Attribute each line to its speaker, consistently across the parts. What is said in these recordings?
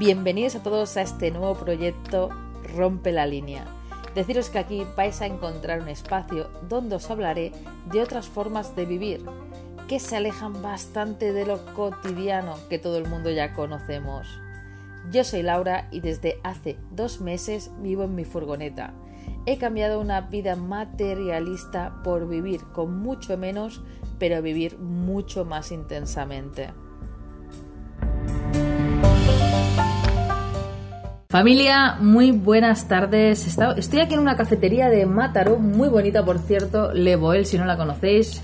Speaker 1: Bienvenidos a todos a este nuevo proyecto Rompe la línea. Deciros que aquí vais a encontrar un espacio donde os hablaré de otras formas de vivir que se alejan bastante de lo cotidiano que todo el mundo ya conocemos. Yo soy Laura y desde hace dos meses vivo en mi furgoneta. He cambiado una vida materialista por vivir con mucho menos, pero vivir mucho más intensamente. Familia, muy buenas tardes. Estoy aquí en una cafetería de Mátaro, muy bonita por cierto, Le Boel, si no la conocéis.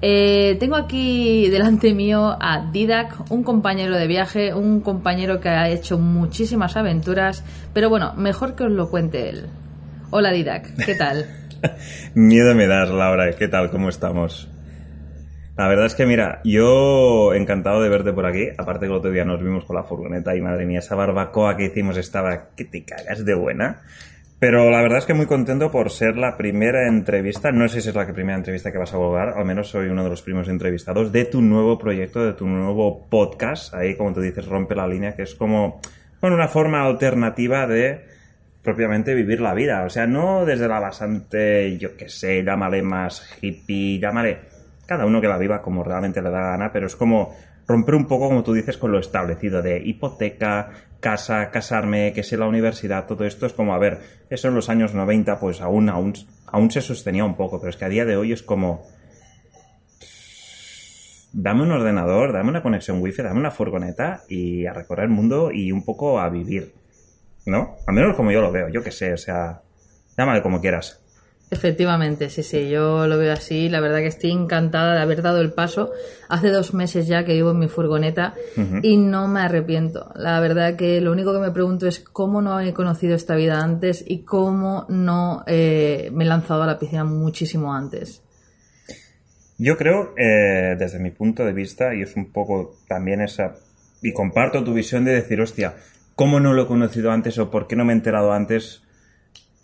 Speaker 1: Eh, tengo aquí delante mío a Didac, un compañero de viaje, un compañero que ha hecho muchísimas aventuras, pero bueno, mejor que os lo cuente él. Hola Didac, ¿qué tal?
Speaker 2: Miedo me das, Laura, ¿qué tal? ¿Cómo estamos? La verdad es que, mira, yo encantado de verte por aquí. Aparte que el otro día nos vimos con la furgoneta y madre mía, esa barbacoa que hicimos estaba que te cagas de buena. Pero la verdad es que muy contento por ser la primera entrevista, no sé si es la primera entrevista que vas a volver, al menos soy uno de los primeros entrevistados de tu nuevo proyecto, de tu nuevo podcast, ahí como tú dices, rompe la línea, que es como, bueno, una forma alternativa de propiamente vivir la vida, o sea, no desde la bastante, yo qué sé, llámale más hippie, llámale cada uno que la viva como realmente le da gana, pero es como romper un poco, como tú dices, con lo establecido de hipoteca, casa, casarme, que sea la universidad, todo esto es como, a ver, eso en los años 90 pues aún, aún, aún se sostenía un poco, pero es que a día de hoy es como, dame un ordenador, dame una conexión wifi, dame una furgoneta y a recorrer el mundo y un poco a vivir, ¿no? Al menos como yo lo veo, yo qué sé, o sea, llámale como quieras.
Speaker 1: Efectivamente, sí, sí, yo lo veo así. La verdad que estoy encantada de haber dado el paso. Hace dos meses ya que vivo en mi furgoneta y no me arrepiento. La verdad que lo único que me pregunto es cómo no he conocido esta vida antes y cómo no eh, me he lanzado a la piscina muchísimo antes.
Speaker 2: Yo creo, eh, desde mi punto de vista, y es un poco también esa, y comparto tu visión de decir, hostia, ¿cómo no lo he conocido antes o por qué no me he enterado antes?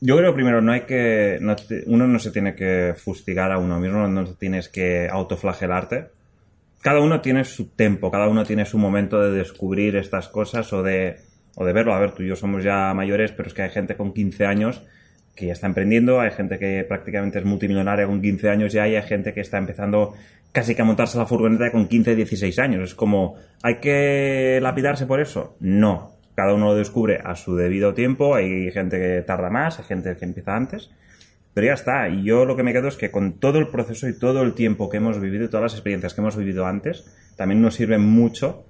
Speaker 2: Yo creo primero, no hay que. uno no se tiene que fustigar a uno mismo, no tienes que autoflagelarte. Cada uno tiene su tiempo, cada uno tiene su momento de descubrir estas cosas o de, o de verlo. A ver, tú y yo somos ya mayores, pero es que hay gente con 15 años que ya está emprendiendo, hay gente que prácticamente es multimillonaria con 15 años ya y hay gente que está empezando casi que a montarse la furgoneta con 15, 16 años. Es como, ¿hay que lapidarse por eso? No cada uno lo descubre a su debido tiempo, hay gente que tarda más, hay gente que empieza antes, pero ya está. Y yo lo que me quedo es que con todo el proceso y todo el tiempo que hemos vivido todas las experiencias que hemos vivido antes, también nos sirven mucho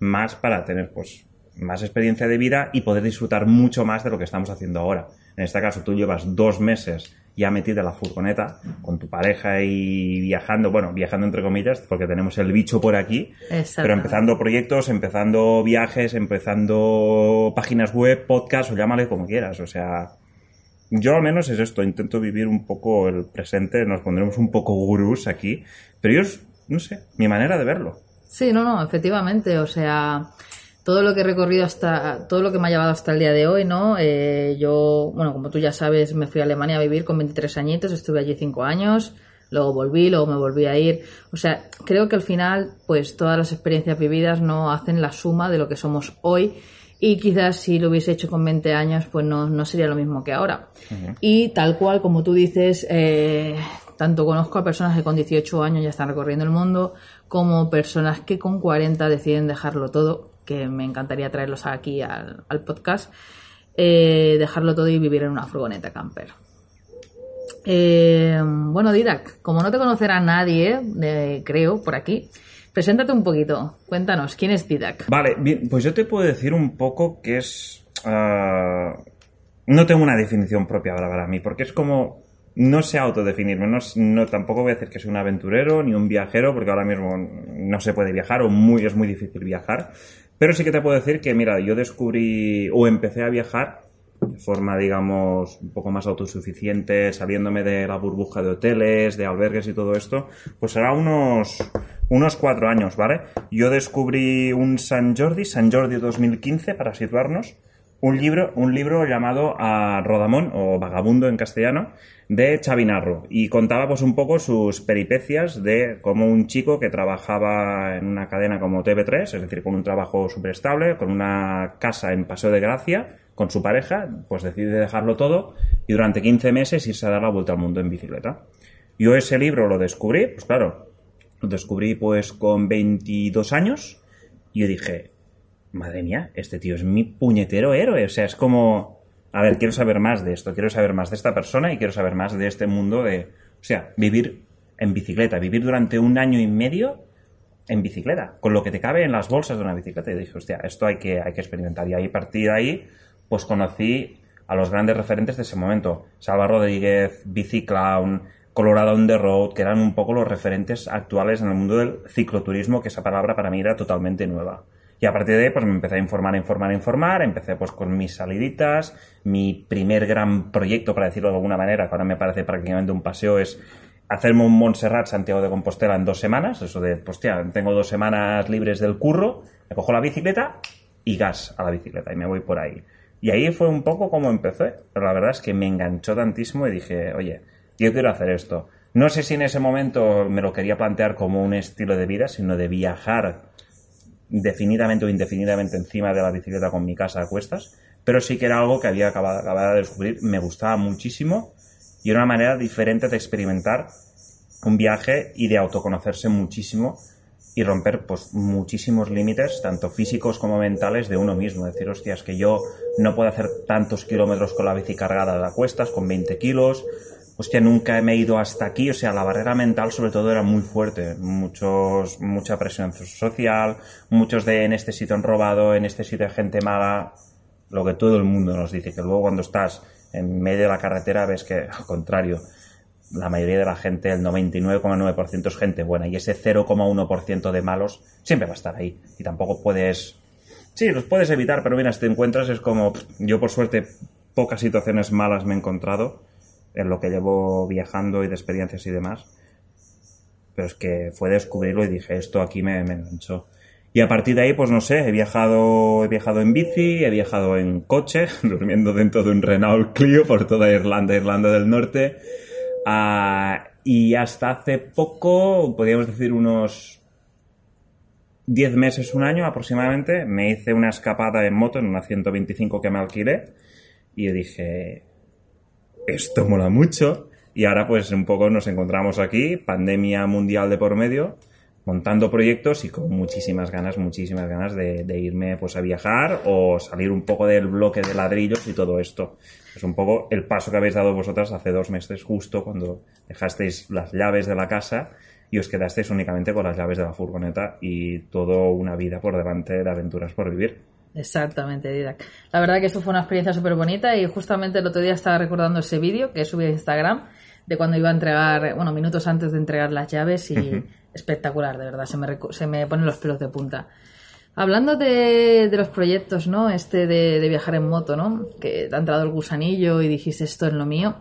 Speaker 2: más para tener pues más experiencia de vida y poder disfrutar mucho más de lo que estamos haciendo ahora. En este caso, tú llevas dos meses ya metido en la furgoneta con tu pareja y viajando, bueno, viajando entre comillas, porque tenemos el bicho por aquí, pero empezando proyectos, empezando viajes, empezando páginas web, podcast o llámale como quieras. O sea, yo al menos es esto, intento vivir un poco el presente, nos pondremos un poco gurús aquí, pero yo, no sé, mi manera de verlo.
Speaker 1: Sí, no, no, efectivamente, o sea, todo lo que he recorrido hasta, todo lo que me ha llevado hasta el día de hoy, ¿no? Eh, yo, bueno, como tú ya sabes, me fui a Alemania a vivir con 23 añitos, estuve allí 5 años, luego volví, luego me volví a ir. O sea, creo que al final, pues todas las experiencias vividas no hacen la suma de lo que somos hoy y quizás si lo hubiese hecho con 20 años, pues no, no sería lo mismo que ahora. Y tal cual, como tú dices, eh, tanto conozco a personas que con 18 años ya están recorriendo el mundo, como personas que con 40 deciden dejarlo todo que me encantaría traerlos aquí al, podcast, eh, dejarlo todo y vivir en una furgoneta camper. Eh, bueno, Didac, como no te conocerá nadie, creo, por aquí, preséntate un poquito. Cuéntanos, ¿quién es Didac?
Speaker 2: Vale, bien, pues yo te puedo decir un poco que es... Ah, no tengo una definición propia para mí, porque es como no sé autodefinirme, no, no, tampoco voy a decir que soy un aventurero ni un viajero, porque ahora mismo no se puede viajar o muy, es muy difícil viajar, pero sí que te puedo decir que, mira, yo descubrí o empecé a viajar de forma, digamos, un poco más autosuficiente, saliéndome de la burbuja de hoteles, de albergues y todo esto, pues será unos, unos cuatro años, ¿vale? Yo descubrí un San Jordi, San Jordi 2015, para situarnos, un libro, un libro llamado a Rodamón, o Vagabundo en castellano, de Chavinarro. Y contaba pues un poco sus peripecias de cómo un chico que trabajaba en una cadena como TV3, es decir, con un trabajo súper estable, con una casa en Paseo de Gracia, con su pareja, pues decide dejarlo todo y durante 15 meses irse a dar la vuelta al mundo en bicicleta. Yo ese libro lo descubrí, pues claro, lo descubrí pues con 22 años y dije, madre mía, este tío es mi puñetero héroe. O sea, es como, a ver, quiero saber más de esto, quiero saber más de esta persona y quiero saber más de este mundo de, o sea, vivir en bicicleta, vivir durante un año y medio en bicicleta, con lo que te cabe en las bolsas de una bicicleta. Y dije, hostia, esto hay que, hay que experimentar. Y ahí, a partir de ahí, pues conocí a los grandes referentes de ese momento. Salva Rodríguez, Biciclown, Colorado on the Road, que eran un poco los referentes actuales en el mundo del cicloturismo, que esa palabra para mí era totalmente nueva. Y a partir de ahí, pues me empecé a informar, informar, informar. Empecé pues con mis saliditas. Mi primer gran proyecto, para decirlo de alguna manera, que ahora me parece prácticamente un paseo, es hacerme un Montserrat Santiago de Compostela en dos semanas. Eso de, pues tía, tengo dos semanas libres del curro, me cojo la bicicleta y gas a la bicicleta y me voy por ahí. Y ahí fue un poco como empecé. Pero la verdad es que me enganchó tantísimo y dije, oye, yo quiero hacer esto. No sé si en ese momento me lo quería plantear como un estilo de vida, sino de viajar definidamente o indefinidamente encima de la bicicleta con mi casa a cuestas, pero sí que era algo que había acabado, de descubrir, me gustaba muchísimo y era una manera diferente de experimentar un viaje y de autoconocerse muchísimo y romper pues muchísimos límites, tanto físicos como mentales, de uno mismo. Decir, hostias, que yo no puedo hacer tantos kilómetros con la bici cargada de a cuestas, con 20 kilos, hostia, nunca me he ido hasta aquí, o sea, la barrera mental sobre todo era muy fuerte, muchos, mucha presión social, muchos de en este sitio han robado, en este sitio hay gente mala, lo que todo el mundo nos dice, que luego cuando estás en medio de la carretera ves que, al contrario, la mayoría de la gente, el 99,9% es gente buena y ese 0,1% de malos siempre va a estar ahí y tampoco puedes... Sí, los puedes evitar, pero mira, si te encuentras es como... Yo por suerte pocas situaciones malas me he encontrado en lo que llevo viajando y de experiencias y demás. Pero es que fue descubrirlo y dije, esto aquí me, me enganchó. Y a partir de ahí, pues no sé, he viajado, he viajado en bici, he viajado en coche, durmiendo dentro de un Renault Clio por toda Irlanda, Irlanda del Norte. Ah, y hasta hace poco, podríamos decir unos 10 meses, un año aproximadamente, me hice una escapada en moto en una 125 que me alquilé. Y dije, esto mola mucho. Y ahora pues un poco nos encontramos aquí, pandemia mundial de por medio, montando proyectos y con muchísimas ganas, muchísimas ganas de, irme pues a viajar o salir un poco del bloque de ladrillos y todo esto. Es un poco el paso que habéis dado vosotras hace dos meses justo cuando dejasteis las llaves de la casa y os quedasteis únicamente con las llaves de la furgoneta y toda una vida por delante de aventuras por vivir.
Speaker 1: Exactamente, Didac. La verdad que eso fue una experiencia súper bonita y justamente el otro día estaba recordando ese vídeo que subí a Instagram de cuando iba a entregar, bueno, minutos antes de entregar las llaves y espectacular, de verdad, se me, se me ponen los pelos de punta. Hablando de, los proyectos, ¿no? Este de, de, viajar en moto, ¿no? Que te ha entrado el gusanillo y dijiste esto es lo mío.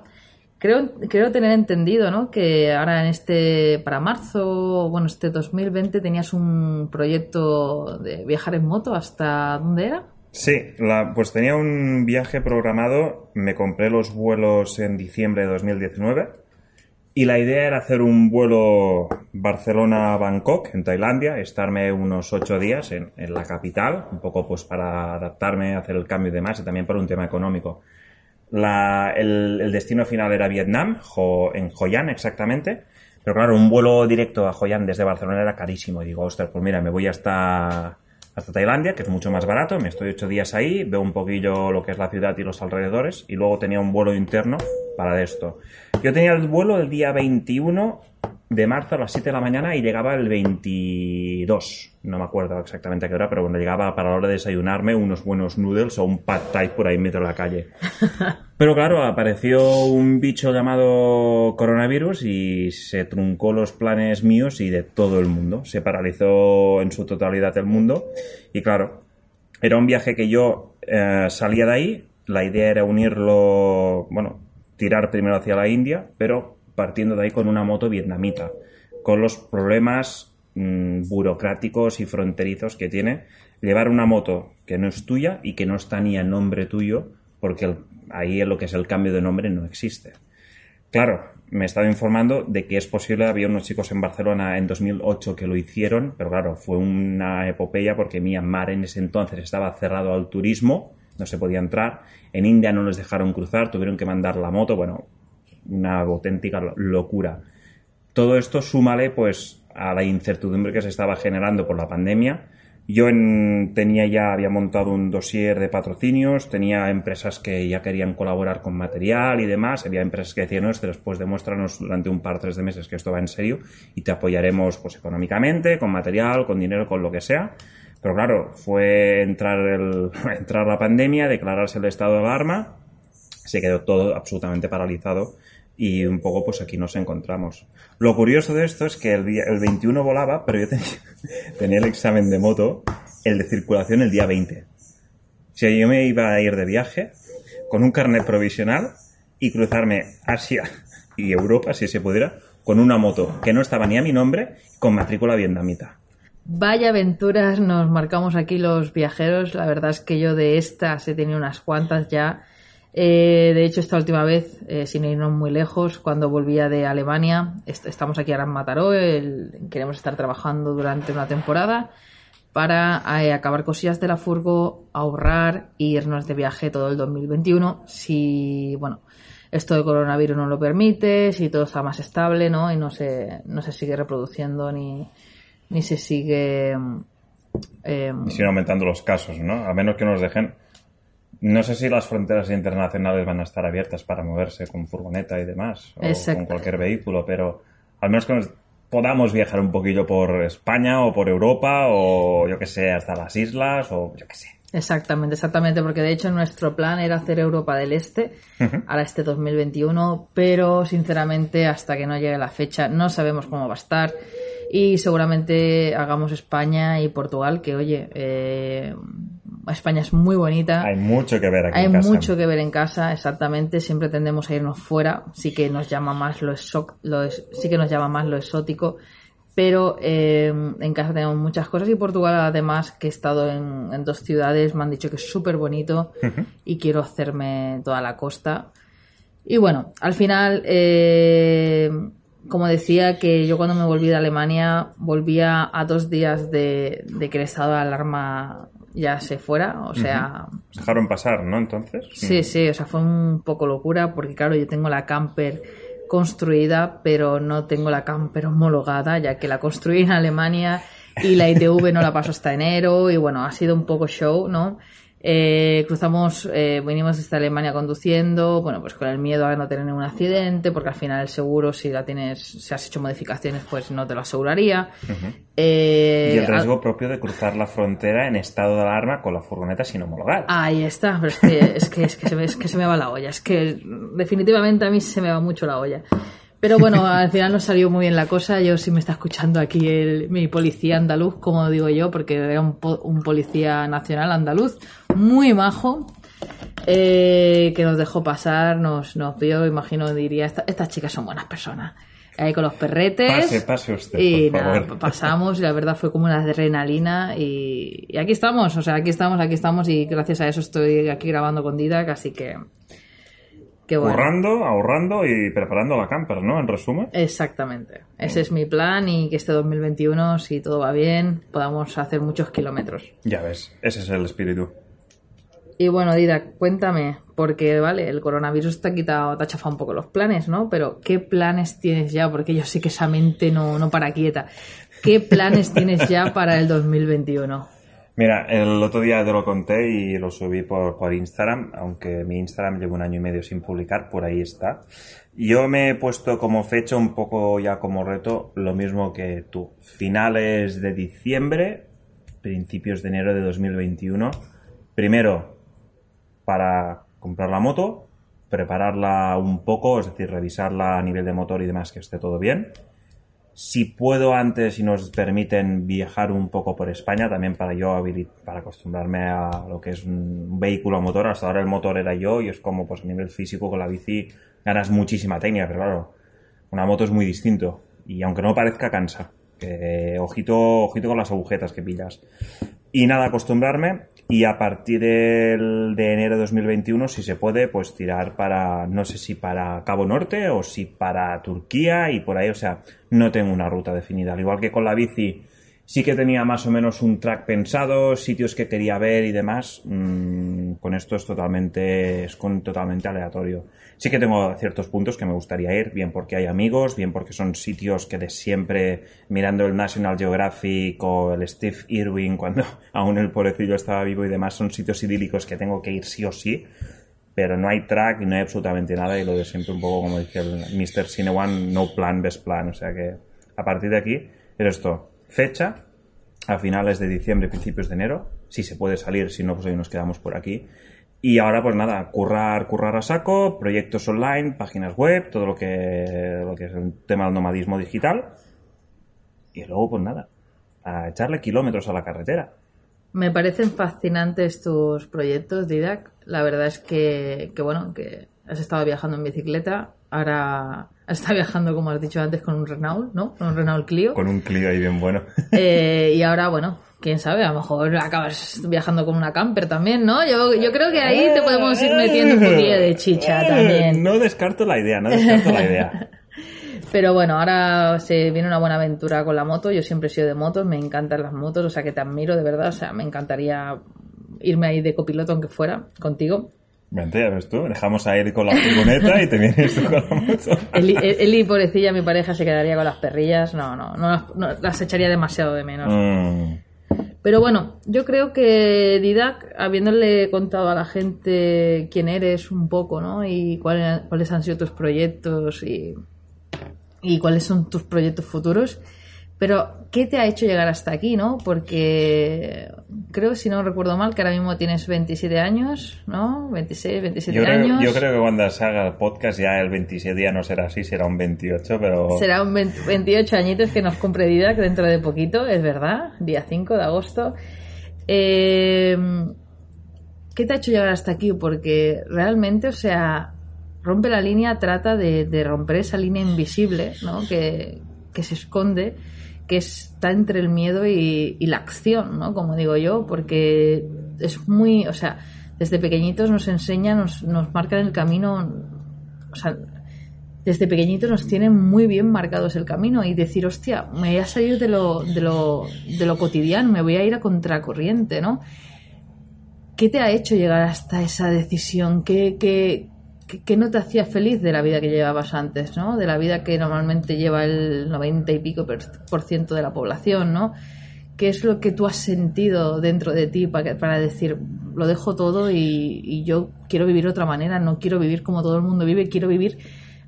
Speaker 1: Creo, creo tener entendido. Que ahora en este, para marzo, bueno, este 2020 tenías un proyecto de viajar en moto. ¿Hasta dónde era?
Speaker 2: Sí, pues tenía un viaje programado, me compré los vuelos en diciembre de 2019 y la idea era hacer un vuelo Barcelona-Bangkok en Tailandia, estarme unos ocho días en, en, la capital, un poco pues para adaptarme, hacer el cambio y demás y también por un tema económico el, destino final era Vietnam, en Hoi An exactamente. Pero claro, un vuelo directo a Hoi An desde Barcelona era carísimo. Y digo, ostras, pues mira, me voy hasta, hasta Tailandia, que es mucho más barato. Me estoy ocho días ahí, veo un poquillo lo que es la ciudad y los alrededores. Y luego tenía un vuelo interno para esto. Yo tenía el vuelo el día 21 de marzo a las 7 de la mañana y llegaba el 22. No me acuerdo exactamente a qué hora, pero bueno, llegaba para la hora de desayunarme unos buenos noodles o un pad thai por ahí en medio de la calle. Pero claro, apareció un bicho llamado coronavirus y se truncó los planes míos y de todo el mundo. Se paralizó en su totalidad el mundo. Y claro, era un viaje que yo eh, salía de ahí. La idea era unirlo, bueno, tirar primero hacia la India, pero partiendo de ahí con una moto vietnamita, con los problemas mm, burocráticos y fronterizos que tiene llevar una moto que no es tuya y que no está ni a nombre tuyo, porque el- ahí lo que es el cambio de nombre no existe. Claro, me he estado informando de que es posible, había unos chicos en Barcelona en 2008 que lo hicieron, pero claro, fue una epopeya porque Myanmar en ese entonces estaba cerrado al turismo, no se podía entrar, en India no les dejaron cruzar, tuvieron que mandar la moto, bueno, una auténtica lo- locura. Todo esto súmale pues a la incertidumbre que se estaba generando por la pandemia. Yo en- tenía ya, había montado un dossier de patrocinios, tenía empresas que ya querían colaborar con material y demás, había empresas que decían, no, después demuéstranos durante un par, tres de meses que esto va en serio y te apoyaremos pues económicamente, con material, con dinero, con lo que sea. Pero claro, fue entrar, la pandemia, declararse el estado de alarma, se quedó todo absolutamente paralizado y un poco pues aquí nos encontramos. Lo curioso de esto es que el, día, el 21 volaba, pero yo tenía, tenía el examen de moto, el de circulación el día 20. O sea, yo me iba a ir de viaje con un carnet provisional y cruzarme Asia y Europa, si se pudiera, con una moto que no estaba ni a mi nombre, con matrícula vietnamita.
Speaker 1: Vaya aventuras nos marcamos aquí los viajeros. La verdad es que yo de estas he tenido unas cuantas ya. Eh, de hecho, esta última vez, eh, sin irnos muy lejos, cuando volvía de Alemania, est- estamos aquí ahora en Mataró, queremos estar trabajando durante una temporada para eh, acabar cosillas de la furgo, ahorrar e irnos de viaje todo el 2021. Si, bueno, esto de coronavirus no lo permite, si todo está más estable, ¿no? Y no se, no se sigue reproduciendo ni, ni se sigue. eh,
Speaker 2: Y siguen aumentando los casos, ¿no? A menos que nos dejen. No sé si las fronteras internacionales van a estar abiertas para moverse con furgoneta y demás, o
Speaker 1: Exacto.
Speaker 2: con cualquier vehículo, pero al menos que nos podamos viajar un poquillo por España o por Europa o yo que sé, hasta las islas o yo que sé.
Speaker 1: Exactamente, exactamente, porque de hecho nuestro plan era hacer Europa del Este ahora este 2021, pero sinceramente hasta que no llegue la fecha no sabemos cómo va a estar y seguramente hagamos España y Portugal, que oye, eh, España es muy bonita.
Speaker 2: Hay mucho que ver aquí
Speaker 1: Hay
Speaker 2: en casa.
Speaker 1: mucho que ver en casa, exactamente. Siempre tendemos a irnos fuera. Sí que nos llama más lo, exo- lo es- sí que nos llama más lo exótico. Pero eh, en casa tenemos muchas cosas y Portugal además que he estado en, en dos ciudades me han dicho que es súper bonito y quiero hacerme toda la costa. Y bueno, al final, eh, como decía, que yo cuando me volví de Alemania volvía a dos días de, de que el estado de alarma ya se fuera. O sea,
Speaker 2: dejaron pasar, ¿no? Entonces.
Speaker 1: Sí, sí, o sea, fue un poco locura porque claro, yo tengo la camper construida, pero no tengo la camper homologada, ya que la construí en Alemania y la ITV no la paso hasta enero y bueno, ha sido un poco show, ¿no? Eh, cruzamos, eh, venimos desde Alemania conduciendo, bueno, pues con el miedo a no tener ningún accidente, porque al final el seguro, si la tienes, si has hecho modificaciones, pues no te lo aseguraría. Eh,
Speaker 2: Y el riesgo propio de cruzar la frontera en estado de alarma con la furgoneta sin homologar.
Speaker 1: Ahí está, pero es que, es que, es que, se, me, es que se me va la olla. Es que definitivamente a mí se me va mucho la olla. Pero bueno, al final nos salió muy bien la cosa. Yo sí me está escuchando aquí el, mi policía andaluz, como digo yo, porque era un, po- un policía nacional andaluz, muy majo, eh, que nos dejó pasar, nos, nos vio, imagino, diría, "Esta- estas chicas son buenas personas. Ahí con los perretes.
Speaker 2: Pase, pase usted,
Speaker 1: Y
Speaker 2: por
Speaker 1: nada,
Speaker 2: favor.
Speaker 1: pasamos y la verdad fue como una adrenalina y, y aquí estamos, o sea, aquí estamos, aquí estamos y gracias a eso estoy aquí grabando con Didac, así que... que bueno.
Speaker 2: Ahorrando, ahorrando y preparando la camper, ¿no? En resumen.
Speaker 1: Exactamente. Ese es mi plan y que este 2021, si todo va bien, podamos hacer muchos kilómetros.
Speaker 2: Ya ves, ese es el espíritu.
Speaker 1: Y bueno, Didac, cuéntame, porque vale, el coronavirus te ha quitado, te ha chafado un poco los planes, ¿no? Pero ¿qué planes tienes ya? Porque yo sé que esa mente no, no para quieta. ¿Qué planes tienes ya para el 2021?
Speaker 2: Mira, el otro día te lo conté y lo subí por, por Instagram, aunque mi Instagram llevo un año y medio sin publicar, por ahí está. Yo me he puesto como fecha un poco ya como reto lo mismo que tú. Finales de diciembre, principios de enero de 2021. Primero, para comprar la moto, prepararla un poco, es decir, revisarla a nivel de motor y demás, que esté todo bien. Si puedo antes y nos permiten viajar un poco por España, también para yo para acostumbrarme a lo que es un vehículo a motor. Hasta ahora el motor era yo y es como pues a nivel físico con la bici ganas muchísima técnica, pero claro, una moto es muy distinto y aunque no parezca cansa. Que, ojito, ojito con las agujetas que pillas. Y nada, acostumbrarme y a partir del, de enero de 2021, si se puede, pues tirar para, no sé si para Cabo Norte o si para Turquía y por ahí, o sea, no tengo una ruta definida. Al igual que con la bici, sí que tenía más o menos un track pensado, sitios que quería ver y demás. Mm, con esto es totalmente, es con, totalmente aleatorio. Sí que tengo ciertos puntos que me gustaría ir, bien porque hay amigos, bien porque son sitios que de siempre, mirando el National Geographic o el Steve Irwin, cuando aún el pobrecillo estaba vivo y demás, son sitios idílicos que tengo que ir sí o sí. Pero no hay track y no hay absolutamente nada, y lo de siempre un poco como dice el Mr. Cinewan, no plan, best plan. O sea que a partir de aquí, pero esto, fecha, a finales de diciembre, principios de enero, si se puede salir, si no, pues hoy nos quedamos por aquí. Y ahora, pues nada, currar, currar a saco, proyectos online, páginas web, todo lo que, lo que es el tema del nomadismo digital. Y luego, pues nada, a echarle kilómetros a la carretera.
Speaker 1: Me parecen fascinantes tus proyectos, Didac. La verdad es que, que, bueno, que has estado viajando en bicicleta, ahora estado viajando, como has dicho antes, con un Renault, ¿no? Con un Renault Clio.
Speaker 2: Con un Clio ahí bien bueno.
Speaker 1: Eh, y ahora, bueno, quién sabe, a lo mejor acabas viajando con una camper también, ¿no? Yo, yo creo que ahí te podemos ir metiendo un poquillo de chicha también.
Speaker 2: No descarto la idea, no descarto la idea.
Speaker 1: Pero bueno, ahora se viene una buena aventura con la moto. Yo siempre he sido de motos, me encantan las motos, o sea que te admiro de verdad. O sea, me encantaría irme ahí de copiloto aunque fuera contigo.
Speaker 2: Vente, ya ves tú, dejamos a Eli con la furgoneta y te vienes tú con la moto.
Speaker 1: Eli, Eli, pobrecilla, mi pareja, se quedaría con las perrillas. No, no, no, las- no, las echaría demasiado de menos.
Speaker 2: Mm,
Speaker 1: Pero bueno, yo creo que Didac, habiéndole contado a la gente quién eres un poco, ¿no? Y cuáles, cuáles han sido tus proyectos y, y cuáles son tus proyectos futuros. Pero, ¿qué te ha hecho llegar hasta aquí, no? Porque creo, si no recuerdo mal, que ahora mismo tienes 27 años, ¿no? 26, 27
Speaker 2: yo, creo,
Speaker 1: años.
Speaker 2: yo creo que cuando se haga el podcast ya el 27 ya no será así, será un 28, pero...
Speaker 1: Será un 20 28 añitos que nos cumple Didac dentro de poquito, es verdad, día 5 de agosto. Eh, ¿Qué te ha hecho llegar hasta aquí? Porque realmente, o sea, rompe la línea, trata de, de romper esa línea invisible, ¿no? Que, que se esconde, que está entre el miedo y, la acción, ¿no? Como digo yo, porque es muy, o sea, desde pequeñitos nos enseñan, nos, nos marcan el camino, o sea, desde pequeñitos nos tienen muy bien marcados el camino y decir, hostia, me voy a salir de lo, de lo, de lo cotidiano, me voy a ir a contracorriente, ¿no? ¿Qué te ha hecho llegar hasta esa decisión? ¿Qué, qué, qué- no te hacía feliz de la vida que llevabas antes, ¿no? De la vida que normalmente lleva el 90 y pico por ciento de la población, ¿no? ¿Qué es lo que tú has sentido dentro de ti para, decir, lo dejo todo y, yo quiero vivir de otra manera, no quiero vivir como todo el mundo vive, quiero vivir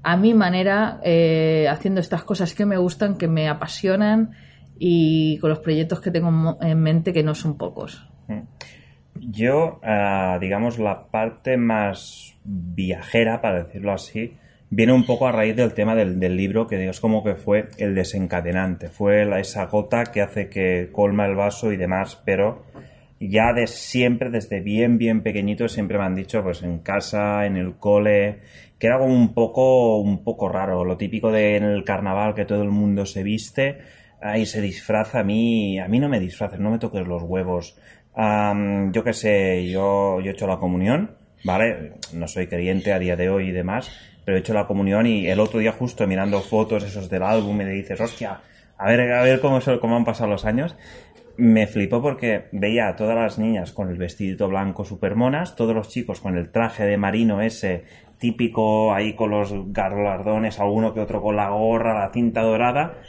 Speaker 1: a mi manera, eh, haciendo estas cosas que me gustan, que me apasionan y con los proyectos que tengo en mente que no son pocos?
Speaker 2: Yo, ah, digamos, la parte más viajera, para decirlo así, viene un poco a raíz del tema del, del libro, que es como que fue el desencadenante, fue la- esa gota que hace que colma el vaso y demás, pero ya de siempre, desde bien, bien pequeñito, siempre me han dicho, pues en casa, en el cole, que era como un poco, un poco raro, lo típico de en el carnaval que todo el mundo se viste, ahí se disfraza, a mí, a mí no me disfraces, no me toques los huevos. Yo qué sé, yo, yo he hecho la comunión, ¿vale? No soy creyente a día de hoy y demás, pero he hecho la comunión y el otro día justo mirando fotos esos del álbum me dices, hostia, a ver, a ver cómo, cómo han pasado los años. Me flipó porque veía a todas las niñas con el vestidito blanco super monas, todos los chicos con el traje de marino ese típico ahí con los galardones, alguno que otro con la gorra, la cinta dorada,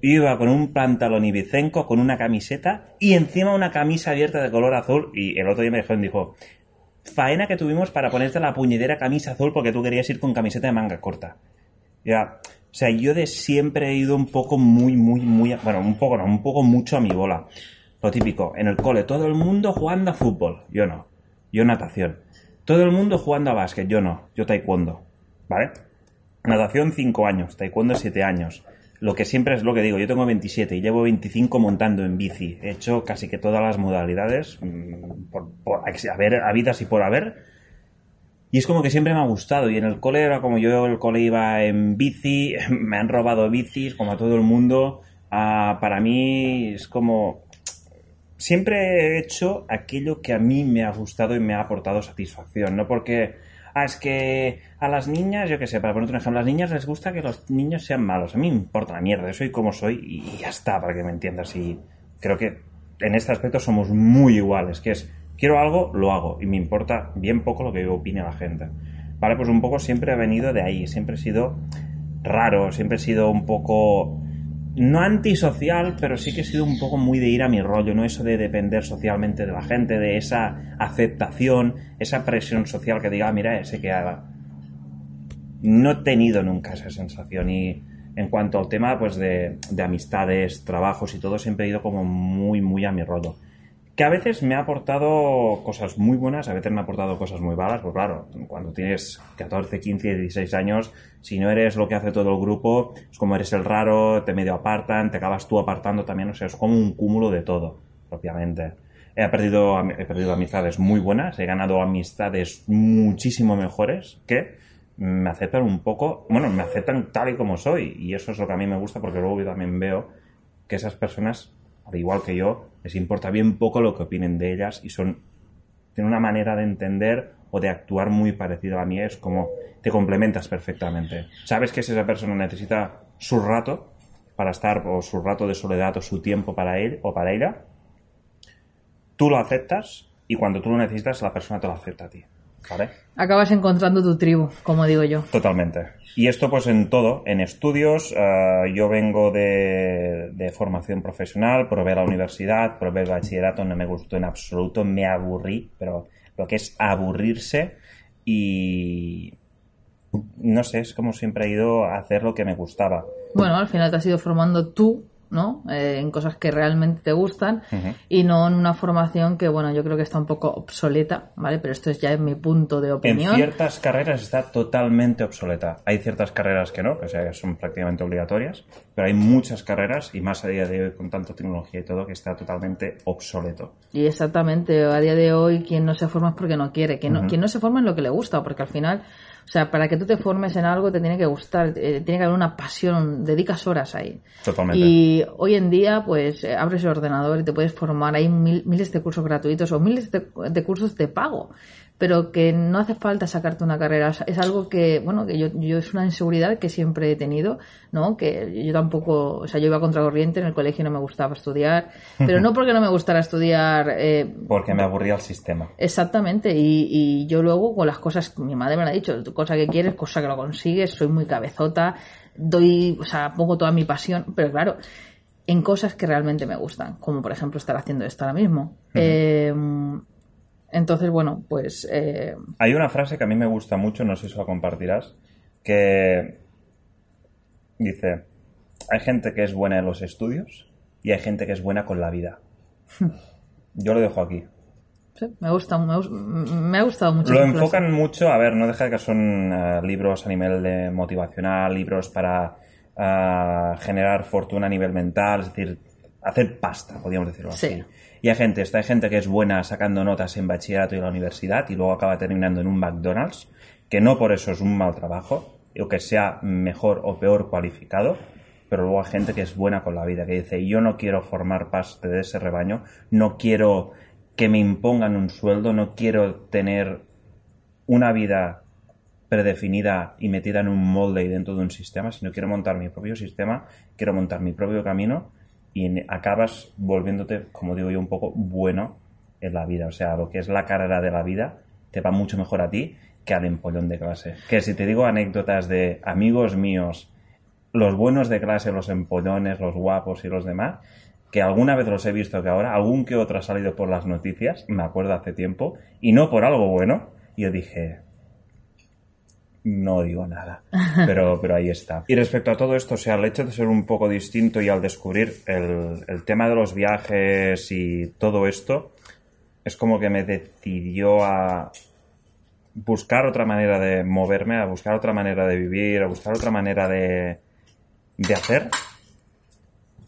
Speaker 2: iba con un pantalón ibicenco, con una camiseta y encima una camisa abierta de color azul. Y el otro día me dijo, dijo faena que tuvimos para ponerte la puñetera camisa azul porque tú querías ir con camiseta de manga corta. Ya, o sea, yo de siempre he ido un poco muy, muy, muy, bueno, un poco no, un poco mucho a mi bola. Lo típico, en el cole, todo el mundo jugando a fútbol, yo no. Yo natación. Todo el mundo jugando a básquet, yo no. Yo taekwondo. ¿Vale? Natación 5 años, taekwondo 7 años. Lo que siempre es lo que digo, yo tengo 27 y llevo 25 montando en bici. He hecho casi que todas las modalidades, mm, por, haber, habidas y por haber. Y es como que siempre me ha gustado. Y en el cole era como yo, el cole iba en bici, me han robado bicis, como a todo el mundo. ah, para mí es como... Siempre he hecho aquello que a mí me ha gustado y me ha aportado satisfacción, no porque ah, es que a las niñas, yo qué sé, para ponerte un ejemplo, a las niñas les gusta que los niños sean malos. A mí me importa la mierda, soy como soy y ya está, para que me entiendas. Y creo que en este aspecto somos muy iguales, que es, quiero algo, lo hago y me importa bien poco lo que opine la gente. Vale, pues un poco siempre ha venido de ahí, siempre he sido raro, siempre he sido un poco no antisocial, pero sí que he sido un poco muy de ir a mi rollo, no eso de depender socialmente de la gente, de esa aceptación, esa presión social que diga, ah, mira, ese que haga. No he tenido nunca esa sensación y en cuanto al tema pues de, de amistades, trabajos y todo, siempre he ido como muy, muy a mi rollo que a veces me ha aportado cosas muy buenas, a veces me ha aportado cosas muy malas, pues claro, cuando tienes 14, 15, 16 años, si no eres lo que hace todo el grupo, es como eres el raro, te medio apartan, te acabas tú apartando también, o sea, es como un cúmulo de todo, propiamente. He perdido, he perdido amistades muy buenas, he ganado amistades muchísimo mejores que me aceptan un poco, bueno, me aceptan tal y como soy, y eso es lo que a mí me gusta porque luego yo también veo que esas personas al igual que yo, les importa bien poco lo que opinen de ellas y son tienen una manera de entender o de actuar muy parecida a la mía, es como te complementas perfectamente. Sabes que si esa persona necesita su rato para estar, o su rato de soledad, o su tiempo para él o para ella, tú lo aceptas y cuando tú lo necesitas, la persona te lo acepta a ti. ¿Vale?
Speaker 1: Acabas encontrando tu tribu, como digo yo.
Speaker 2: Totalmente. Y esto pues en todo, en estudios, eh, yo vengo de, de, formación profesional, probé la universidad, probé el bachillerato, no me gustó en absoluto, me aburrí, pero lo que es aburrirse y no sé, es como siempre he ido a hacer lo que me gustaba.
Speaker 1: Bueno, al final te has ido formando tú ¿no? Eh, en cosas que realmente te gustan y no en una formación que, bueno, yo creo que está un poco obsoleta, ¿vale? Pero esto es ya en mi punto de opinión.
Speaker 2: En ciertas carreras está totalmente obsoleta. Hay ciertas carreras que no, que son prácticamente obligatorias, pero hay muchas carreras y más a día de hoy con tanta tecnología y todo que está totalmente obsoleto.
Speaker 1: Y exactamente, a día de hoy quien no se forma es porque no quiere, quien no, quien no se forma es lo que le gusta, porque al final o sea, para que tú te formes en algo te tiene que gustar, eh, tiene que haber una pasión, dedicas horas ahí.
Speaker 2: Totalmente.
Speaker 1: Y hoy en día, pues, eh, abres el ordenador y te puedes formar. Hay miles de cursos gratuitos o miles de cursos de pago pero que no hace falta sacarte una carrera. Es algo que, bueno, que yo, yo es una inseguridad que siempre he tenido, ¿no? Que yo tampoco, o sea, yo iba contra corriente, en el colegio no me gustaba estudiar, pero no porque no me gustara estudiar. Eh,
Speaker 2: porque me aburría el sistema.
Speaker 1: Exactamente, y, y yo luego con las cosas, mi madre me lo ha dicho, cosa que quieres, cosa que lo consigues, soy muy cabezota, doy, o sea, pongo toda mi pasión, pero claro, en cosas que realmente me gustan, como por ejemplo estar haciendo esto ahora mismo. eh, entonces, bueno, pues... Eh,
Speaker 2: Hay una frase que a mí me gusta mucho, no sé si la compartirás, que dice, hay gente que es buena en los estudios y hay gente que es buena con la vida. Yo lo dejo aquí.
Speaker 1: Sí, me gusta, me, ha gustado mucho.
Speaker 2: Lo enfocan mucho, a ver, no deja de que son eh, libros a nivel de motivacional, libros para eh, generar fortuna a nivel mental, es decir, hacer pasta, podríamos decirlo así. Y hay gente, está hay gente que es buena sacando notas en bachillerato y la universidad y luego acaba terminando en un McDonald's, que no por eso es un mal trabajo, o que sea mejor o peor cualificado, pero luego hay gente que es buena con la vida, que dice, yo no quiero formar parte de ese rebaño, no quiero que me impongan un sueldo, no quiero tener una vida predefinida y metida en un molde y dentro de un sistema, sino quiero montar mi propio sistema, quiero montar mi propio camino y acabas volviéndote, como digo yo, un poco bueno en la vida. O sea, lo que es la carrera de la vida te va mucho mejor a ti que al empollón de clase. Que si te digo anécdotas de amigos míos, los buenos de clase, los empollones, los guapos y los demás, que alguna vez los he visto que ahora, algún que otro ha salido por las noticias, me acuerdo hace tiempo, y no por algo bueno, y yo dije, no digo nada. Pero, pero ahí está. Y respecto a todo esto, o sea, el hecho de ser un poco distinto y al descubrir el, el tema de los viajes y todo esto, es como que me decidió a buscar otra manera de moverme, a buscar otra manera de vivir, a buscar otra manera de, de hacer.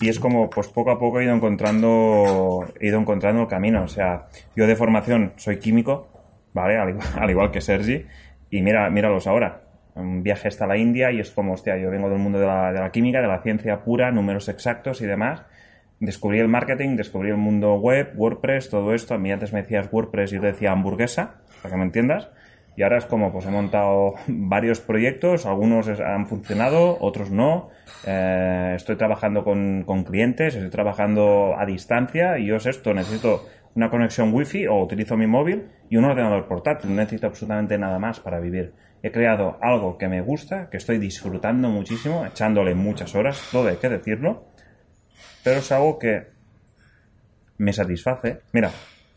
Speaker 2: Y es como, pues poco a poco he ido encontrando, he ido encontrando el camino. O sea, yo de formación soy químico, ¿vale? Al igual, al igual que Sergi y mira, míralos ahora. un viaje hasta la India y es como, hostia, yo vengo del mundo de la, química, de la ciencia pura, números exactos y demás. Descubrí el marketing, descubrí el mundo web, WordPress, todo esto. A mí antes me decías WordPress y yo te decía hamburguesa, para que me entiendas. Y ahora es como, pues he montado varios proyectos, algunos han funcionado, otros no. Eh, estoy trabajando con, con clientes, estoy trabajando a distancia y yo es esto, necesito una conexión wifi o utilizo mi móvil y un ordenador portátil, no necesito absolutamente nada más para vivir. He creado algo que me gusta, que estoy disfrutando muchísimo, echándole muchas horas, todo hay que decirlo, pero es algo que me satisface. Mira,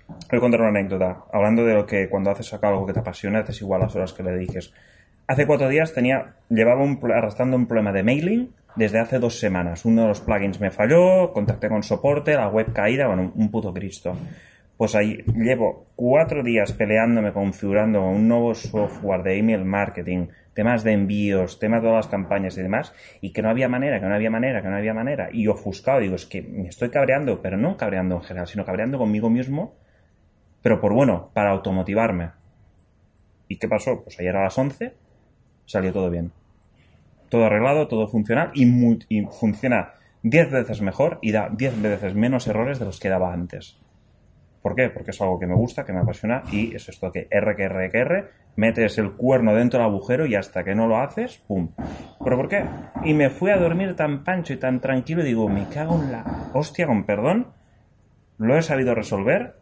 Speaker 2: voy a contar una anécdota. Hablando de lo que cuando haces algo que te apasiona, haces igual las horas que le dediques. Hace cuatro días tenía, llevaba un, arrastrando un problema de mailing desde hace dos semanas. Uno de los plugins me falló, contacté con soporte, la web caída, bueno, un puto Cristo. Pues ahí llevo cuatro días peleándome, configurando un nuevo software de email marketing, temas de envíos, temas de todas las campañas y demás, y que no había manera, que no había manera, que no había manera. Y ofuscado, digo, es que me estoy cabreando, pero no cabreando en general, sino cabreando conmigo mismo, pero por bueno, para automotivarme. ¿Y qué pasó? Pues ayer a las 11 salió todo bien. Todo arreglado, todo funcional y, funciona 10 veces mejor y da 10 veces menos errores de los que daba antes. ¿Por qué? Porque es algo que me gusta, que me apasiona y es esto que R, que R, que R, metes el cuerno dentro del agujero y hasta que no lo haces, ¡pum! ¿Pero por qué? Y me fui a dormir tan pancho y tan tranquilo y digo, me cago en la hostia, con perdón, lo he sabido resolver,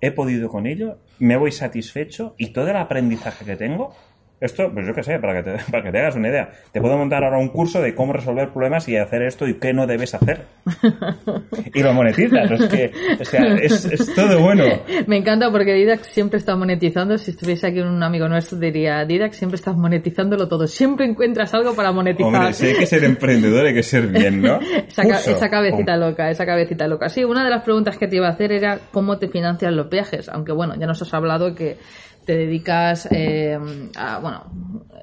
Speaker 2: he podido con ello, me voy satisfecho y todo el aprendizaje que tengo, esto, pues yo qué sé, para que, te, para que te hagas una idea, te puedo montar ahora un curso de cómo resolver problemas y hacer esto y qué no debes hacer. y lo monetizas, es que, o sea, es, es todo bueno.
Speaker 1: Me encanta porque Didac siempre está monetizando. Si estuviese aquí un amigo nuestro diría, Didac siempre estás monetizándolo todo. Siempre encuentras algo para monetizar.
Speaker 2: Hombre, si hay que ser emprendedor, hay que ser bien, ¿no?
Speaker 1: Esa, cabecita
Speaker 2: Pum.
Speaker 1: loca, esa cabecita loca. Sí, una de las preguntas que te iba a hacer era cómo te financian los viajes, aunque bueno, ya nos has hablado que te dedicas eh, a, bueno,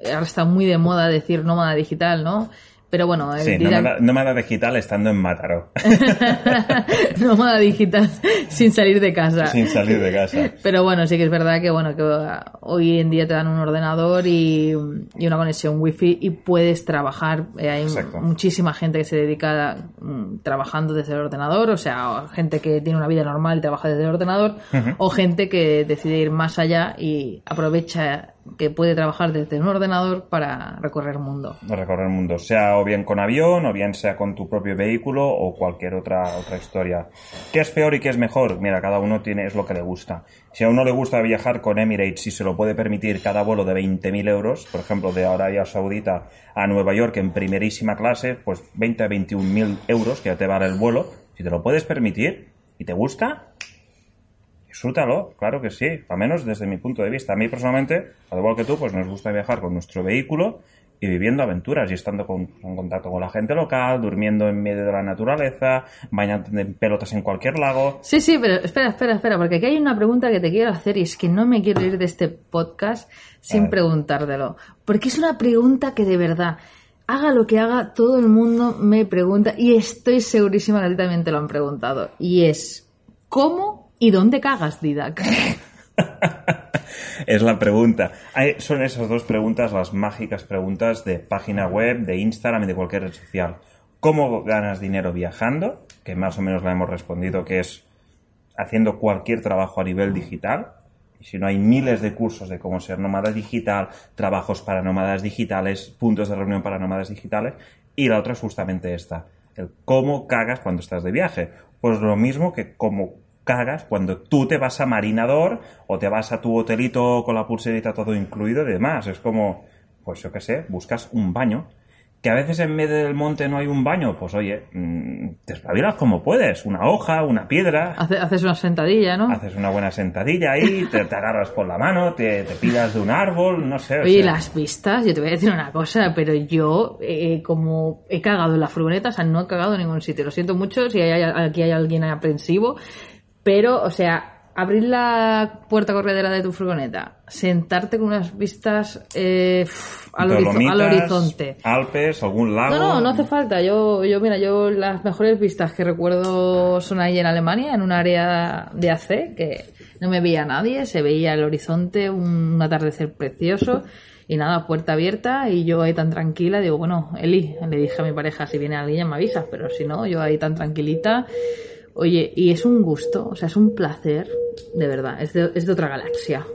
Speaker 1: ahora está muy de moda decir nómada digital, ¿no? Pero bueno,
Speaker 2: Sí,
Speaker 1: Didac-
Speaker 2: nómada, nómada digital estando en Mataró,
Speaker 1: nómada digital sin salir de casa.
Speaker 2: sin salir de casa.
Speaker 1: Pero bueno, sí que es verdad que bueno que uh, hoy en día te dan un ordenador y, y una conexión wifi y puedes trabajar. Eh, hay
Speaker 2: Exacto.
Speaker 1: muchísima gente que se dedica a, mm, trabajando desde el ordenador, o sea, gente que tiene una vida normal y trabaja desde el ordenador, o gente que decide ir más allá y aprovecha que puede trabajar desde un ordenador para recorrer el mundo.
Speaker 2: recorrer el mundo, sea o bien con avión, o bien sea con tu propio vehículo, o cualquier otra, otra historia. ¿Qué es peor y qué es mejor? Mira, cada uno tiene, es lo que le gusta. Si a uno le gusta viajar con Emirates y se lo puede permitir cada vuelo de 20.000 euros, por ejemplo, de Arabia Saudita a Nueva York en primerísima clase, pues 20 a 21.000 euros que ya te vale el vuelo, si te lo puedes permitir y te gusta, disfrútalo, claro que sí, al menos desde mi punto de vista. A mí personalmente, al igual que tú, pues nos gusta viajar con nuestro vehículo y viviendo aventuras y estando con- en contacto con la gente local, durmiendo en medio de la naturaleza, bañando en pelotas en cualquier lago.
Speaker 1: Sí, sí, pero espera, espera, espera, porque aquí hay una pregunta que te quiero hacer y es que no me quiero ir de este podcast sin preguntártelo. Porque es una pregunta que de verdad, haga lo que haga, todo el mundo me pregunta y estoy segurísima que a ti también te lo han preguntado. Y es, ¿cómo y dónde cagas, Didac?
Speaker 2: Es la pregunta. Son esas dos preguntas las mágicas preguntas de página web, de Instagram y de cualquier red social. ¿Cómo ganas dinero viajando? Que más o menos la hemos respondido que es haciendo cualquier trabajo a nivel digital. Y si no hay miles de cursos de cómo ser nómada digital, trabajos para nómadas digitales, puntos de reunión para nómadas digitales. Y la otra es justamente esta, el cómo cagas cuando estás de viaje. Pues lo mismo que cómo cagas cuando tú te vas a Marinador o te vas a tu hotelito con la pulserita todo incluido y demás. Es como, pues yo qué sé, buscas un baño. Que a veces en medio del monte no hay un baño, pues oye, mm, te espabilas como puedes. Una hoja, una piedra,
Speaker 1: Hace- haces una sentadilla, ¿no?
Speaker 2: haces una buena sentadilla ahí, te, te agarras con la mano, te, te pillas de un árbol, no sé. o
Speaker 1: Oye,
Speaker 2: sea,
Speaker 1: las vistas, yo te voy a decir una cosa, pero yo, eh, como he cagado en la furgoneta, o sea, no he cagado en ningún sitio. Lo siento mucho si hay, aquí hay alguien aprensivo, pero, o sea, abrir la puerta corredera de tu furgoneta, sentarte con unas vistas eh, al, horizo-
Speaker 2: Dolomitas,
Speaker 1: al horizonte.
Speaker 2: Alpes, algún lago.
Speaker 1: No, no, no hace falta. Yo, yo, mira, yo las mejores vistas que recuerdo son ahí en Alemania, en un área de AC, que no me veía nadie, se veía el horizonte, un atardecer precioso. Y nada, puerta abierta y yo ahí tan tranquila, digo, bueno, Eli, le dije a mi pareja, si viene alguien me avisas, pero si no, yo ahí tan tranquilita. Oye, y es un gusto, o sea, es un placer, de verdad, es de, es de otra galaxia.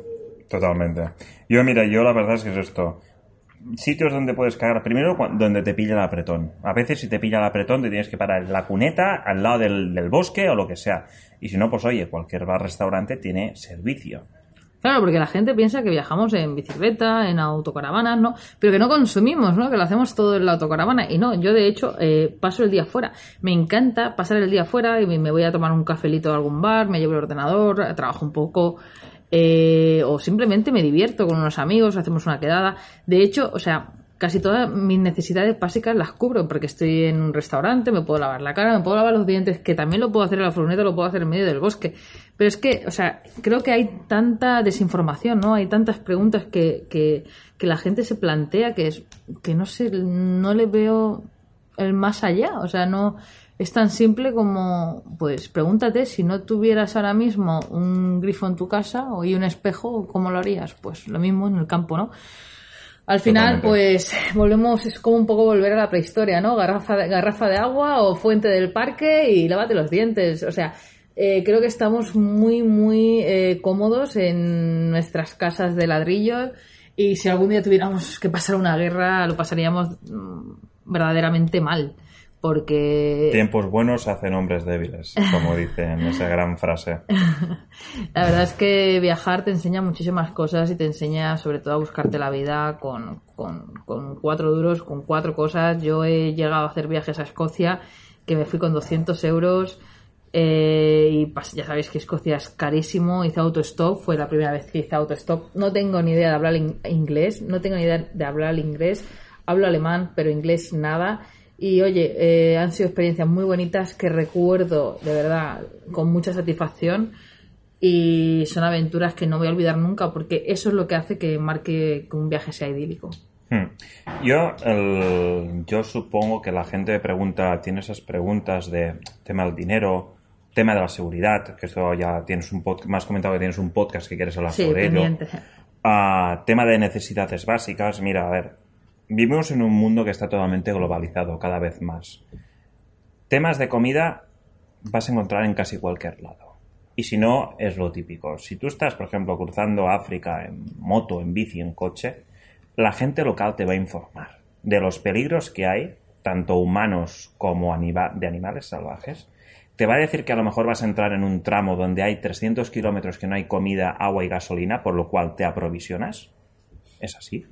Speaker 2: Totalmente. Yo, mira, yo la verdad es que es esto. Sitios donde puedes cagar, primero donde te pilla el apretón. A veces si te pilla el apretón te tienes que parar en la cuneta, al lado del, del bosque o lo que sea. Y si no, pues oye, cualquier bar-restaurante tiene servicio.
Speaker 1: Claro, porque la gente piensa que viajamos en bicicleta, en autocaravanas, ¿no? Pero que no consumimos, ¿no? Que lo hacemos todo en la autocaravana. Y no, yo de hecho eh, paso el día fuera. Me encanta pasar el día fuera y me voy a tomar un cafelito a algún bar, me llevo el ordenador, trabajo un poco. eh, o simplemente me divierto con unos amigos, hacemos una quedada. De hecho, o sea, casi todas mis necesidades básicas las cubro porque estoy en un restaurante, me puedo lavar la cara, me puedo lavar los dientes, que también lo puedo hacer en la furgoneta, lo puedo hacer en medio del bosque. Pero es que, o sea, creo que hay tanta desinformación, ¿no? Hay tantas preguntas que, que, que la gente se plantea que es que no sé, no le veo el más allá. O sea, no es tan simple como, pues, pregúntate si no tuvieras ahora mismo un grifo en tu casa o y un espejo, ¿cómo lo harías? Pues lo mismo en el campo, ¿no? Al final,
Speaker 2: Totalmente.
Speaker 1: pues volvemos, es como un poco volver a la prehistoria, ¿no? Garrafa de, garrafa de agua o fuente del parque y lávate los dientes. O sea, eh, creo que estamos muy, muy eh, cómodos en nuestras casas de ladrillo y si algún día tuviéramos que pasar una guerra, lo pasaríamos mm, verdaderamente mal. Porque
Speaker 2: Tiempos buenos hacen hombres débiles, como dicen esa gran frase.
Speaker 1: La verdad es que viajar te enseña muchísimas cosas y te enseña sobre todo a buscarte la vida con, con, con cuatro duros, con cuatro cosas. Yo he llegado a hacer viajes a Escocia que me fui con 200 euros eh, y ya sabéis que Escocia es carísimo. Hice autostop, fue la primera vez que hice autostop. No tengo ni idea de hablar in- inglés, no tengo ni idea de hablar inglés. Hablo alemán, pero inglés nada. Y oye, eh, han sido experiencias muy bonitas que recuerdo de verdad con mucha satisfacción y son aventuras que no voy a olvidar nunca porque eso es lo que hace que marque que un viaje sea idílico.
Speaker 2: Hmm. Yo, yo supongo que la gente pregunta, tiene esas preguntas de tema del dinero, tema de la seguridad, que esto ya tienes un podcast, has comentado que tienes un podcast que quieres hablar
Speaker 1: Sí,
Speaker 2: sobre ello. Ah, tema de necesidades básicas, mira, a ver, vivimos en un mundo que está totalmente globalizado cada vez más. Temas de comida vas a encontrar en casi cualquier lado. Y si no, es lo típico. Si tú estás, por ejemplo, cruzando África en moto, en bici, en coche, la gente local te va a informar de los peligros que hay, tanto humanos como anima- de animales salvajes. Te va a decir que a lo mejor vas a entrar en un tramo donde hay 300 kilómetros que no hay comida, agua y gasolina, por lo cual te aprovisionas. Es así.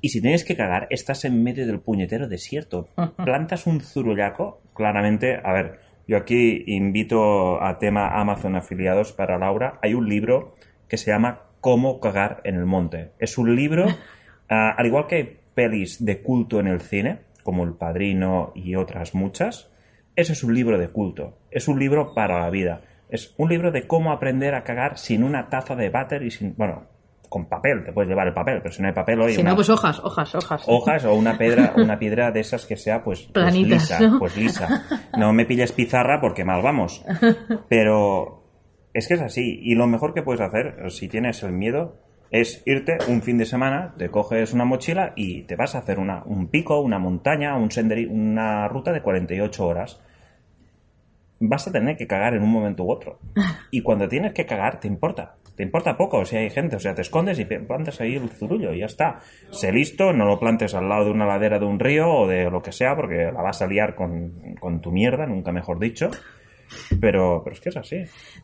Speaker 2: Y si tienes que cagar, estás en medio del puñetero desierto. Plantas un zurullaco, claramente. A ver, yo aquí invito a tema Amazon afiliados para Laura. Hay un libro que se llama Cómo cagar en el monte. Es un libro, ah, al igual que hay pelis de culto en el cine, como El Padrino y otras muchas, ese es un libro de culto. Es un libro para la vida. Es un libro de cómo aprender a cagar sin una taza de váter y sin. Bueno, con papel. Te puedes llevar el papel, pero si no hay papel, oye,
Speaker 1: Si
Speaker 2: una-
Speaker 1: no, pues hojas, hojas, hojas.
Speaker 2: hojas o una piedra, una piedra de esas que sea pues, pues lisa,
Speaker 1: ¿no?
Speaker 2: pues lisa. No me pilles pizarra porque mal vamos. Pero es que es así. Y lo mejor que puedes hacer, si tienes el miedo, es irte un fin de semana, te coges una mochila y te vas a hacer una, un pico, una montaña, un senderi, una ruta de 48 horas. Vas a tener que cagar en un momento u otro. Y cuando tienes que cagar, te importa. Te importa poco si hay gente. O sea, te escondes y plantas ahí el zurullo y ya está. Sé listo, no lo plantes al lado de una ladera de un río o de lo que sea, porque la vas a liar con, con tu mierda, nunca mejor dicho. Pero, pero es que es así.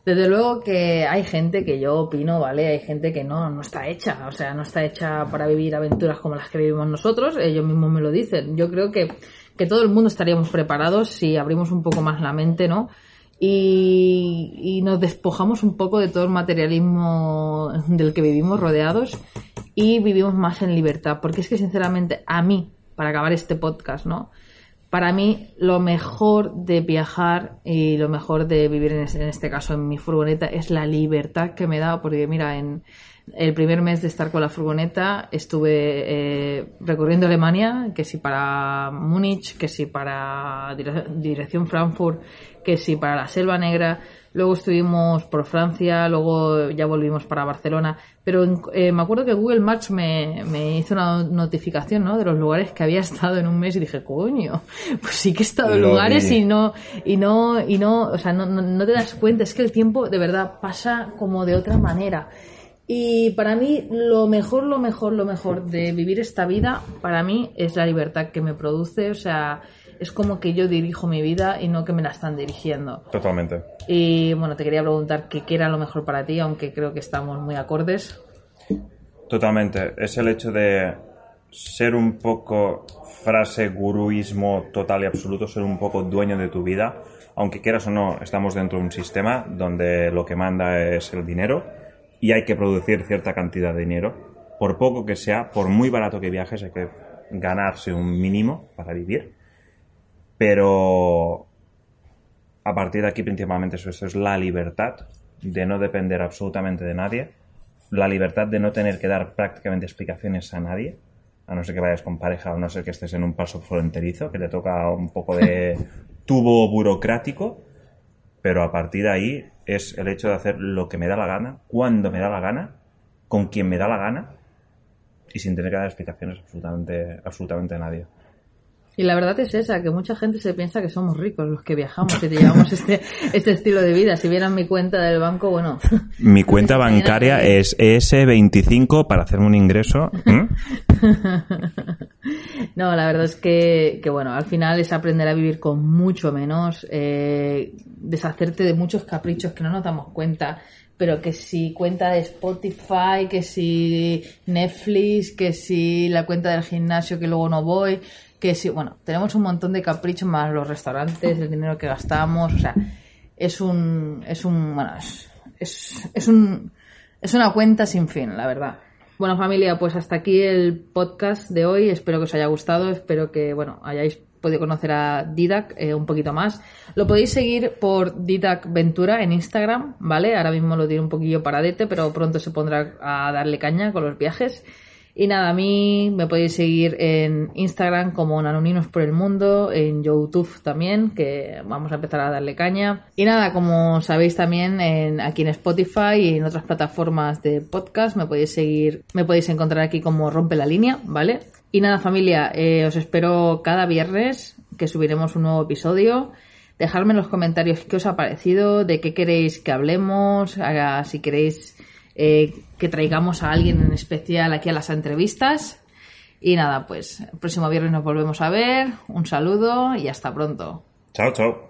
Speaker 1: Desde luego que hay gente que yo opino, ¿vale? Hay gente que no, no está hecha, o sea, no está hecha para vivir aventuras como las que vivimos nosotros, ellos mismos me lo dicen. Yo creo que, que todo el mundo estaríamos preparados si abrimos un poco más la mente, ¿no? Y, y nos despojamos un poco de todo el materialismo del que vivimos rodeados y vivimos más en libertad. Porque es que, sinceramente, a mí, para acabar este podcast, ¿no? Para mí, lo mejor de viajar y lo mejor de vivir en este, en este caso en mi furgoneta es la libertad que me da, porque mira, en el primer mes de estar con la furgoneta estuve eh, recorriendo Alemania, que si para Múnich, que si para dire- dirección Frankfurt, que si para la Selva Negra. Luego estuvimos por Francia, luego ya volvimos para Barcelona, pero eh, me acuerdo que Google Maps me, me, hizo una notificación, ¿no? De los lugares que había estado en un mes y dije, coño, pues sí que he estado en lugares y no, y no, y no, o sea, no, no te das cuenta, es que el tiempo de verdad pasa como de otra manera. Y para mí lo mejor, lo mejor, lo mejor de vivir esta vida, para mí es la libertad que me produce, o sea, es como que yo dirijo mi vida y no que me la están dirigiendo.
Speaker 2: Totalmente.
Speaker 1: Y bueno, te quería preguntar qué, era lo mejor para ti, aunque creo que estamos muy acordes.
Speaker 2: Totalmente. Es el hecho de ser un poco frase guruismo total y absoluto, ser un poco dueño de tu vida, aunque quieras o no, estamos dentro de un sistema donde lo que manda es el dinero y hay que producir cierta cantidad de dinero. Por poco que sea, por muy barato que viajes, hay que ganarse un mínimo para vivir. Pero a partir de aquí principalmente eso, es la libertad de no depender absolutamente de nadie, la libertad de no tener que dar prácticamente explicaciones a nadie, a no ser que vayas con pareja o no ser que estés en un paso fronterizo, que te toca un poco de tubo burocrático, pero a partir de ahí es el hecho de hacer lo que me da la gana, cuando me da la gana, con quien me da la gana y sin tener que dar explicaciones absolutamente, absolutamente a nadie.
Speaker 1: Y la verdad es esa, que mucha gente se piensa que somos ricos los que viajamos y llevamos este, este estilo de vida. Si vieran mi cuenta del banco, bueno.
Speaker 2: Mi cuenta bancaria es ES25 para hacerme un ingreso.
Speaker 1: no, la verdad es que, que, bueno, al final es aprender a vivir con mucho menos, eh, deshacerte de muchos caprichos que no nos damos cuenta pero que si cuenta de Spotify, que si Netflix, que si la cuenta del gimnasio que luego no voy, que si, bueno, tenemos un montón de caprichos más los restaurantes, el dinero que gastamos, o sea, es un, es un, bueno, es, es, un, es una cuenta sin fin, la verdad. Bueno, familia, pues hasta aquí el podcast de hoy. Espero que os haya gustado. Espero que, bueno, hayáis podido conocer a Didac eh, un poquito más. Lo podéis seguir por Didac Ventura en Instagram, ¿vale? Ahora mismo lo tiene un poquillo paradete, pero pronto se pondrá a darle caña con los viajes. Y nada, a mí me podéis seguir en Instagram como Nanoninos por el Mundo, en YouTube también, que vamos a empezar a darle caña. Y nada, como sabéis también aquí en Spotify y en otras plataformas de podcast me podéis seguir, me podéis encontrar aquí como Rompe la Línea, ¿vale? Y nada familia, eh, os espero cada viernes que subiremos un nuevo episodio. Dejadme en los comentarios qué os ha parecido, de qué queréis que hablemos, si queréis eh, que traigamos a alguien en especial aquí a las entrevistas. Y nada, pues el próximo viernes nos volvemos a ver. Un saludo y hasta pronto.
Speaker 2: Chao, chao.